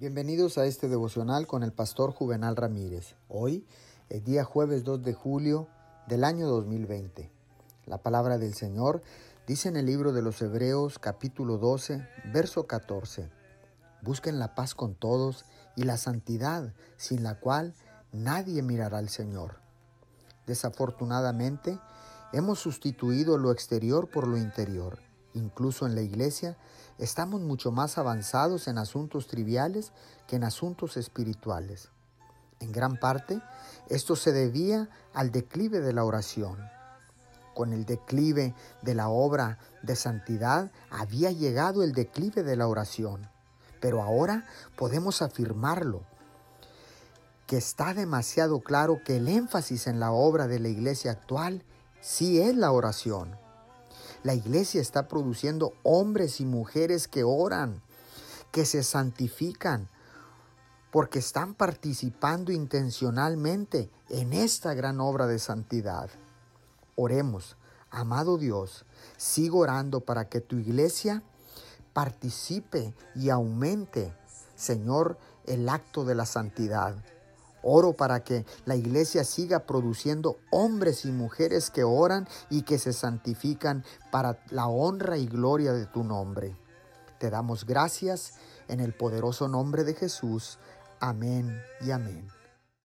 Bienvenidos a este devocional con el pastor Juvenal Ramírez. Hoy es día jueves 2 de julio del año 2020. La palabra del Señor dice en el libro de los Hebreos capítulo 12, verso 14. Busquen la paz con todos y la santidad, sin la cual nadie mirará al Señor. Desafortunadamente, hemos sustituido lo exterior por lo interior. Incluso en la iglesia estamos mucho más avanzados en asuntos triviales que en asuntos espirituales. En gran parte, esto se debía al declive de la oración. Con el declive de la obra de santidad había llegado el declive de la oración. Pero ahora podemos afirmarlo, que está demasiado claro que el énfasis en la obra de la iglesia actual sí es la oración. La iglesia está produciendo hombres y mujeres que oran, que se santifican, porque están participando intencionalmente en esta gran obra de santidad. Oremos, amado Dios, sigo orando para que tu iglesia participe y aumente, Señor, el acto de la santidad. Oro para que la iglesia siga produciendo hombres y mujeres que oran y que se santifican para la honra y gloria de tu nombre. Te damos gracias en el poderoso nombre de Jesús. Amén y amén.